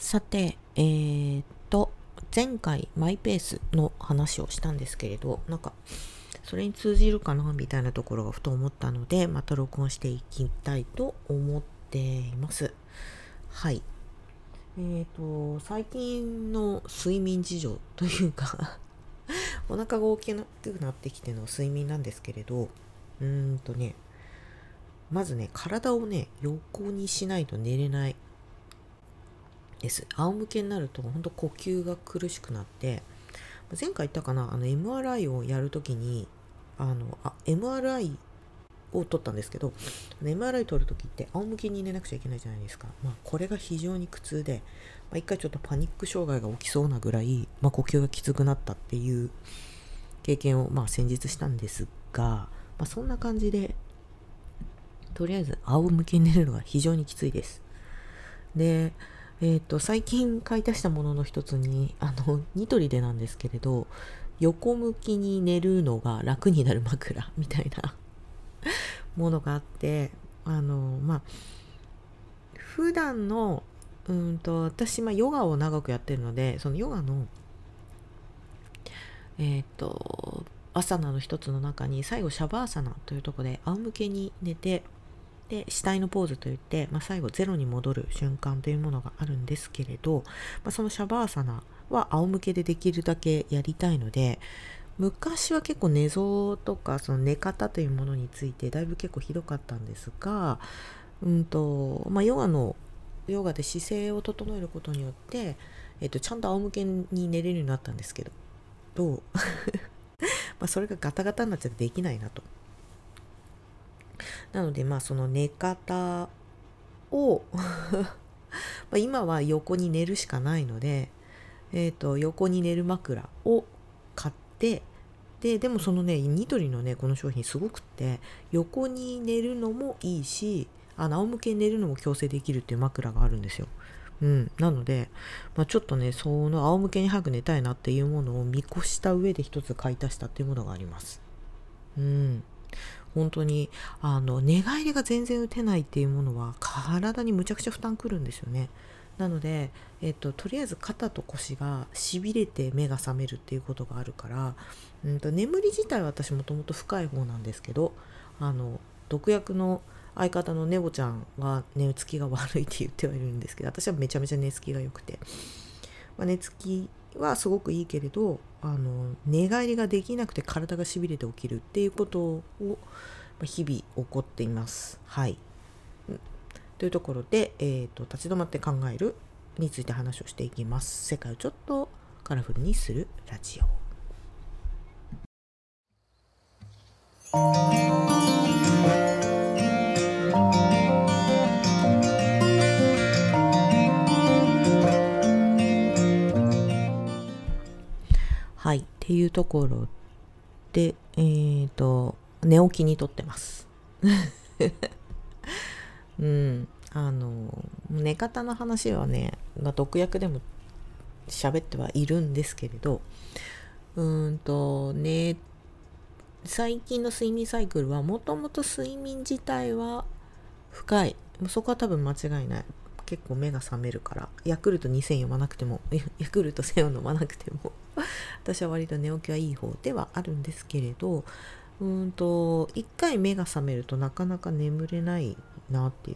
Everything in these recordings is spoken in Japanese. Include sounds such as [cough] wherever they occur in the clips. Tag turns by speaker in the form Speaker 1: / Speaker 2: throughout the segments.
Speaker 1: さて、えー、っと、前回マイペースの話をしたんですけれど、なんか、それに通じるかなみたいなところがふと思ったので、また録音していきたいと思っています。はい。えー、と、最近の睡眠事情というか [laughs] お腹が大きくなってきての睡眠なんですけれど、うーんとね、まずね、体をね、横にしないと寝れないです。仰向けになると本当呼吸が苦しくなって前回言ったかなあの MRI をやるときにあのあ MRI を取ったんですけど MRI 取るときって仰向けに寝なくちゃいけないじゃないですか、まあ、これが非常に苦痛で、まあ、一回ちょっとパニック障害が起きそうなぐらい、まあ、呼吸がきつくなったっていう経験を、まあ、先日したんですが、まあ、そんな感じでとりあえず仰向けに寝るのが非常にきついです。でえ、ー、と、最近買い足したものの一つに、あの、[laughs] ニトリでなんですけれど、横向きに寝るのが楽になる枕みたいな [laughs] ものがあって、あの、まあ、普段の、うんと、私、まあ、ヨガを長くやってるので、そのヨガの、えっ、ー、と、アサナの一つの中に、最後、シャバーサナというところで、仰向けに寝て、で死体のポーズといって、まあ、最後ゼロに戻る瞬間というものがあるんですけれど、まあ、そのシャバーサナは仰向けでできるだけやりたいので昔は結構寝相とかその寝方というものについてだいぶ結構ひどかったんですが、うんとまあ、ヨガのヨガで姿勢を整えることによって、えっと、ちゃんと仰向けに寝れるようになったんですけどどう [laughs] まそれがガタガタになっちゃってできないなと。なのでまあその寝方を [laughs] ま今は横に寝るしかないので、えーと、横に寝る枕を買ってででもそのねニトリのねこの商品すごくって横に寝るのもいいしあ仰向けに寝るのも矯正できるっていう枕があるんですよ。うん、なので、まあ、ちょっとねその仰向けに早く寝たいなっていうものを見越した上で一つ買い足したっていうものがあります。うん、本当にあの寝返りが全然打てないっていうものは体にむちゃくちゃ負担くるんですよね。なので、えっと、とりあえず肩と腰がしびれて目が覚めるっていうことがあるから、うんと、眠り自体は私もともと深い方なんですけどあの毒薬の相方のネボちゃんは寝つきが悪いって言ってはいるんですけど私はめちゃめちゃ寝つきが良くて、まあ、寝つきはすごくいいけれどあの寝返りができなくて体がしびれて起きるっていうことを日々起こっています。はい、というところで、えーと、立ち止まって考えるについて話をしていきます。世界をちょっとカラフルにするラジオ。っていうところで、えっ、ー、と、寝起きにとってます。[laughs] うん。あの、寝方の話はね、まあ、毒薬でも喋ってはいるんですけれど、うんと、ね、最近の睡眠サイクルはもともと睡眠自体は深い。そこは多分間違いない。結構目が覚めるからヤクルト2000読まなくても [laughs] ヤクルト1000を飲まなくても [laughs] 私は割と寝起きはいい方ではあるんですけれどうんと一回目が覚めるとなかなか眠れないなってい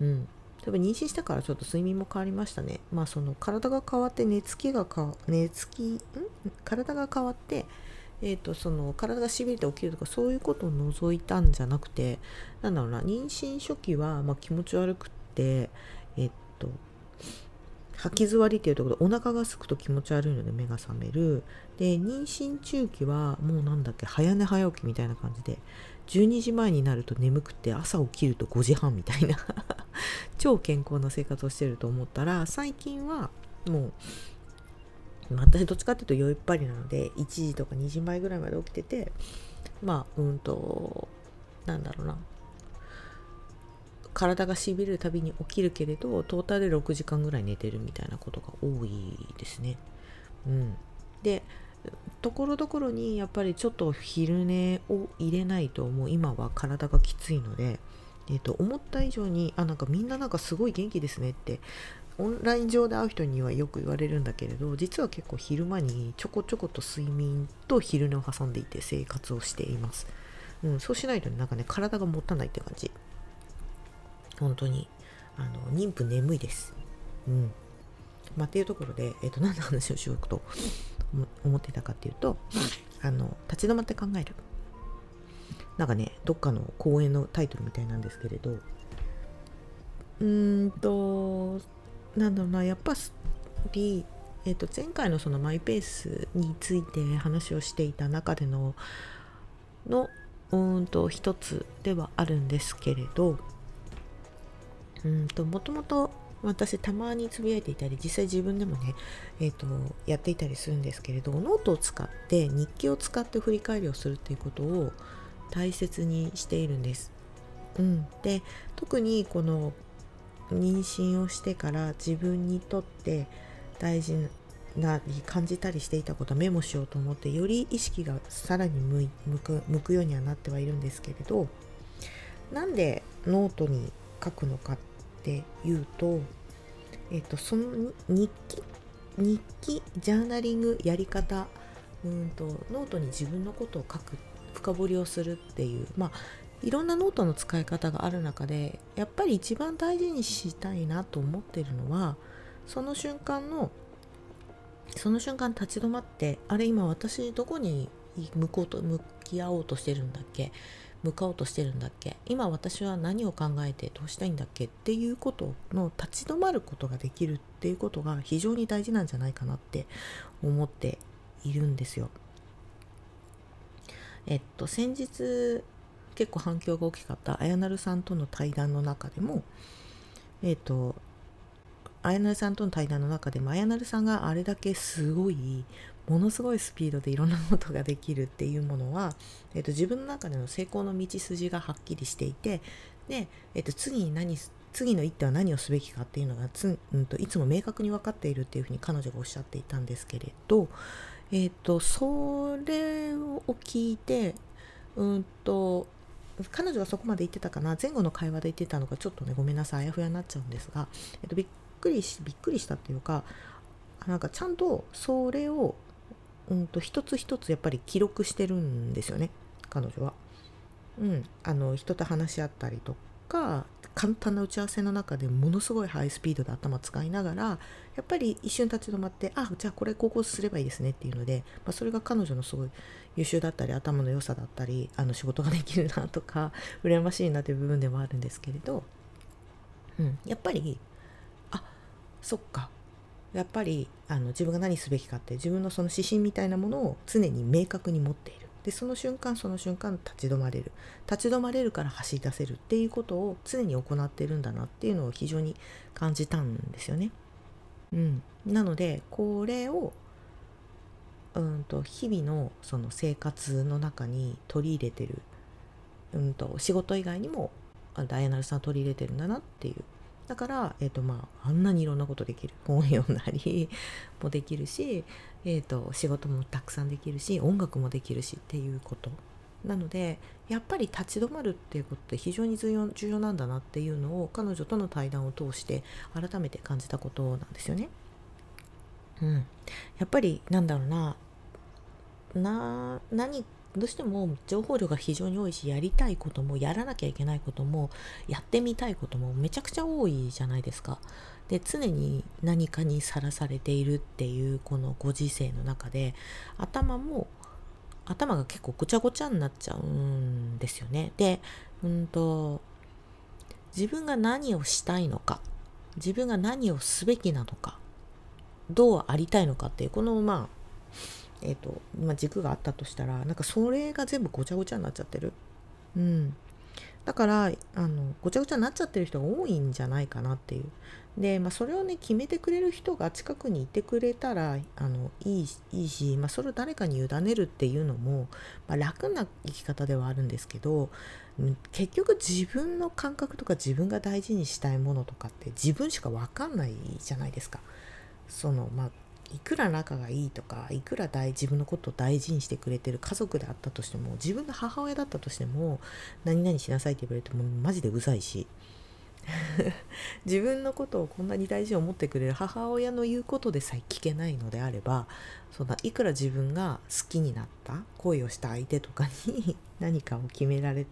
Speaker 1: う。うん。多分妊娠してからちょっと睡眠も変わりましたね。まあその体が変わって寝つきがか寝つきん？体が変わってえーと、その体がしびれて起きるとかそういうことを除いたんじゃなくてなんだろうな妊娠初期はま気持ち悪くってえっと吐き座りっていうところでお腹が空くと気持ち悪いので目が覚める。で妊娠中期はもうなんだっけ早寝早起きみたいな感じで12時前になると眠くて朝起きると5時半みたいな。[laughs] 超健康な生活をしてると思ったら最近はもう私どっちかっていうと酔いっぱりなので1時とか2時前ぐらいまで起きててまあうんとなんだろうな。体がしびれるたびに起きるけれどトータルで6時間ぐらい寝てるみたいなことが多いですね。うん、でところどころにやっぱりちょっと昼寝を入れないともう今は体がきついのでえーと、思った以上にあなんかみんななんかすごい元気ですねってオンライン上で会う人にはよく言われるんだけれど実は結構昼間にちょこちょこと睡眠と昼寝を挟んでいて生活をしています、うん、そうしないとなんかね体が持たないって感じ。本当にあの妊婦眠いです。うん。まあ、っていうところで、えーと、何の話をしようと思ってたかっていうとあの立ち止まって考える。なんかねどっかの講演のタイトルみたいなんですけれどうーんとなんだろうなやっぱり、えー、と前回のそのマイペースについて話をしていた中でののうんと一つではあるんですけれどうんともともと私たまにつぶやいていたり実際自分でもね、えーと、やっていたりするんですけれどノートを使って日記を使って振り返りをするっていうことを大切にしているんです。うん、で特にこの妊娠をしてから自分にとって大事な感じたりしていたことはメモしようと思ってより意識がさらに向く向くようにはなってはいるんですけれどなんでノートに書くのかっていうとえっと、その日記日記ジャーナリングやり方うんとノートに自分のことを書く深掘りをするっていうまあいろんなノートの使い方がある中でやっぱり一番大事にしたいなと思ってるのはその瞬間のその瞬間立ち止まってあれ今私どこに向こうと向き合おうとしてるんだっけ向かおうとしてるんだっけ？今私は何を考えてどうしたいんだっけっていうことの立ち止まることができるっていうことが非常に大事なんじゃないかなって思っているんですよ。えっと先日結構反響が大きかったあやなるさんとの対談の中でもえっとあやなるさんとの対談の中でもあやなるさんがあれだけすごいものすごいスピードでいろんなことができるっていうものは、えーと、自分の中での成功の道筋がはっきりしていてで、えーと、次に何次の一手は何をすべきかっていうのがつ、うんと、いつも明確に分かっているっていうふうに彼女がおっしゃっていたんですけれど、えー、とそれを聞いてうんと彼女はそこまで言ってたかな前後の会話で言ってたのがちょっとねごめんなさいあやふやになっちゃうんですが、えっと、びっくりしびっくりしたっていうかなんかちゃんとそれをうんと一つ一つやっぱり記録してるんですよね彼女は。うん、あの人と話し合ったりとか簡単な打ち合わせの中でものすごいハイスピードで頭使いながらやっぱり一瞬立ち止まってあじゃあこれこうこうすればいいですねっていうので、まあ、それが彼女のすごい優秀だったり頭の良さだったりあの仕事ができるなとか羨ましいなという部分でもあるんですけれど、うん、やっぱりあそっかやっぱりあの自分が何すべきかって自分のその指針みたいなものを常に明確に持っている。でその瞬間その瞬間立ち止まれる。立ち止まれるから走り出せるっていうことを常に行ってるんだなっていうのを非常に感じたんですよね。うん、なのでこれをうんと日々のその生活の中に取り入れてる、うんと仕事以外にもダイアナルさん取り入れてるんだなっていうだから、えーとまあ、あんなにいろんなことできる。[laughs] 本読んだり [laughs] もできるし、えーと、仕事もたくさんできるし音楽もできるしっていうこと。なのでやっぱり立ち止まるっていうことって非常に重要重要なんだなっていうのを彼女との対談を通して改めて感じたことなんですよね。うん、やっぱりなんだろうな。な何どうしても情報量が非常に多いしやりたいこともやらなきゃいけないこともやってみたいこともめちゃくちゃ多いじゃないですか。で常に何かにさらされているっていうこのご時世の中で頭も頭が結構ごちゃごちゃになっちゃうんですよね。で、うんと自分が何をしたいのか自分が何をすべきなのかどうありたいのかっていうこのまあえーとまあ、軸があったとしたらなんかそれが全部ごちゃごちゃになっちゃってる。うん、だからあのごちゃごちゃになっちゃってる人が多いんじゃないかなっていう。で、まあ、それをね決めてくれる人が近くにいてくれたらあのいいいいし、まあ、それを誰かに委ねるっていうのも、まあ、楽な生き方ではあるんですけど結局自分の感覚とか自分が大事にしたいものとかって自分しか分かんないじゃないですか。そのまあいくら仲がいいとかいくら大自分のことを大事にしてくれてる家族であったとしても自分の母親だったとしても何々しなさいって言われてもマジでうざいし [laughs] 自分のことをこんなに大事に思ってくれる母親の言うことでさえ聞けないのであればそんないくら自分が好きになった恋をした相手とかに [laughs] 何かを決められ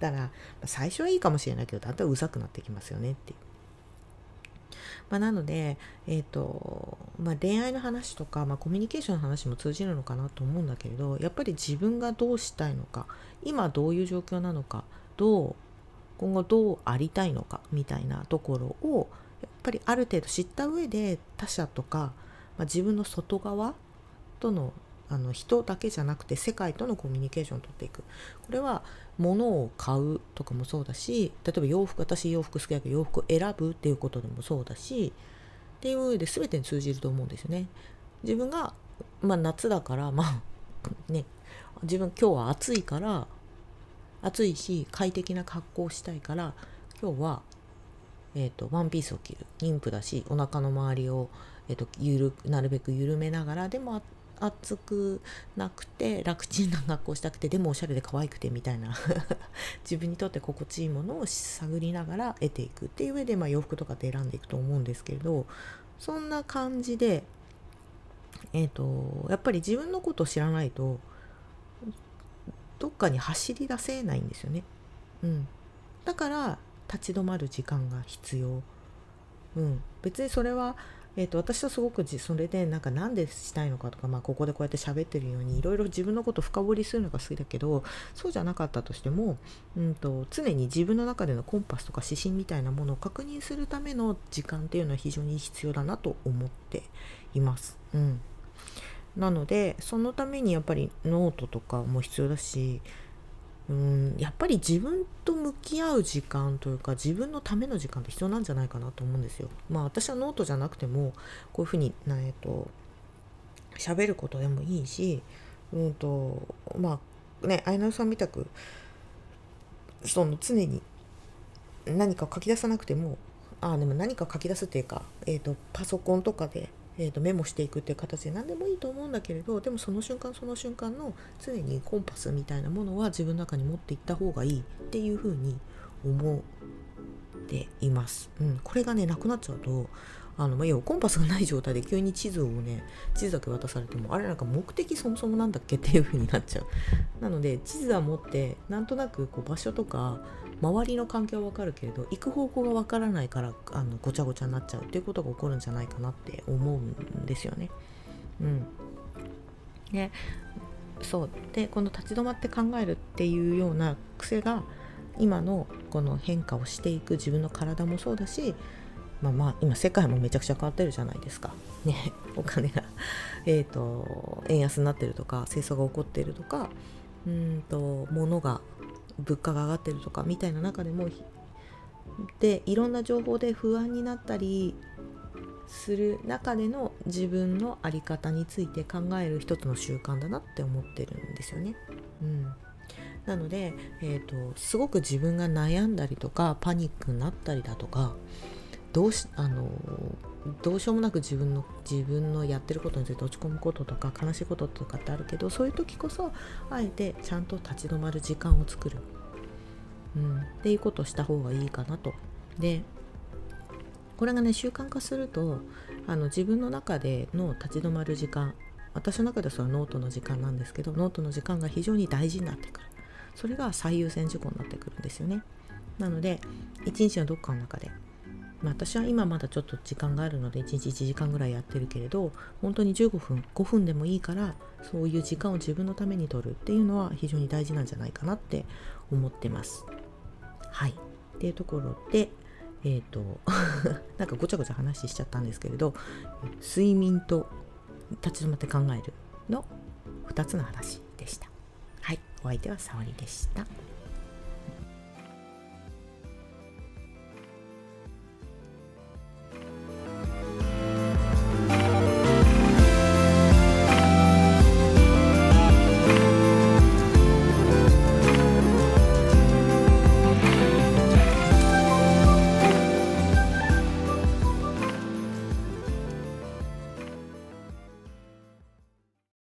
Speaker 1: たら最初はいいかもしれないけどだんだんうざくなってきますよねっていう。まあ、なので、えーとまあ、恋愛の話とか、まあ、コミュニケーションの話も通じるのかなと思うんだけれどやっぱり自分がどうしたいのか今どういう状況なのかどう今後どうありたいのかみたいなところをやっぱりある程度知った上で他者とか、まあ、自分の外側とのあの人だけじゃなくて世界とのコミュニケーションをとっていくこれは物を買うとかもそうだし例えば洋服私洋服好きだけど洋服を選ぶっていうことでもそうだしっていう上で全てに通じると思うんですよね。自分が、まあ、夏だからまあ [laughs] ね自分今日は暑いから暑いし快適な格好をしたいから今日は、えーと、ワンピースを着る妊婦だしお腹の周りを、えーと、ゆるなるべく緩めながらでも暑くなくて楽ちんな格好したくてでもおしゃれで可愛くてみたいな [laughs] 自分にとって心地いいものを探りながら得ていくっていう上で、まあ、洋服とかって選んでいくと思うんですけれどそんな感じでえっ、ー、とやっぱり自分のことを知らないとどっかに走り出せないんですよね。うん、だから立ち止まる時間が必要。うん、別にそれはえーと、私はすごくそれでなんか何でしたいのかとか、まあ、ここでこうやって喋ってるようにいろいろ自分のことを深掘りするのが好きだけどそうじゃなかったとしても、うんと、常に自分の中でのコンパスとか指針みたいなものを確認するための時間っていうのは非常に必要だなと思っています。うん、なのでそのためにやっぱりノートとかも必要だしうんやっぱり自分と向き合う時間というか自分のための時間って必要なんじゃないかなと思うんですよ。まあ私はノートじゃなくてもこういうふうにえっと喋ることでもいいしうんとまあね綾菜さんみたくその常に何か書き出さなくてもあでも何か書き出すっていうか、えーとパソコンとかでえーと、メモしていくっていう形で何でもいいと思うんだけれどでもその瞬間その瞬間の常にコンパスみたいなものは自分の中に持っていった方がいいっていうふうに思っています。うん、これがねなくなっちゃうとあの、まあ、要はコンパスがない状態で急に地図をね [laughs] 地図だけ渡されてもあれなんか目的そもそもなんだっけっていう風になっちゃう。[laughs] なので地図は持ってなんとなくこう場所とか周りの環境は分かるけれど行く方向が分からないからあのごちゃごちゃになっちゃう。っていうことが起こるんじゃないかなって思うんですよね。うん、でそう。でこの立ち止まって考えるっていうような癖が今のこの変化をしていく自分の体もそうだしまあまあ今世界もめちゃくちゃ変わってるじゃないですか。ねお金が [laughs] えと円安になってるとか戦争が起こってるとかうんと物が物価が上がってるとかみたいな中でもでいろんな情報で不安になったりする中での自分の在り方について考える一つの習慣だなって思ってるんですよね。うん、なので、えーと、すごく自分が悩んだりとかパニックになったりだとかどうしあのどうしようもなく自分の自分のやってることについて落ち込むこととか悲しいこととかってあるけどそういう時こそあえてちゃんと立ち止まる時間を作る、うん、っていうことをした方がいいかなと。でこれがね習慣化するとあの自分の中での立ち止まる時間私の中ではそれはノートの時間なんですけどノートの時間が非常に大事になってくる。それが最優先事項になってくるんですよね。なので一日のどっかの中でまあ、私は今まだちょっと時間があるので1日1時間ぐらいやってるけれど本当に15分5分でもいいからそういう時間を自分のために取るっていうのは非常に大事なんじゃないかなって思ってます。はいっていうところでえ、ー、となんかごちゃごちゃ話しちゃったんですけれど睡眠と立ち止まって考えるの2つの話でした。はいお相手は沙織でした。